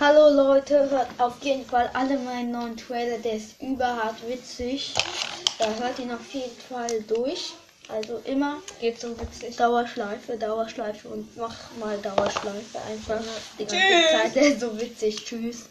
Hallo Leute, hört auf jeden Fall alle meinen neuen Trailer, der ist überhart witzig. Da hört ihn auf jeden Fall durch. Also immer Geht so witzig. Dauerschleife, Dauerschleife und mach mal Dauerschleife einfach die ganze Tschüss. Zeit. Der ist so witzig. Tschüss.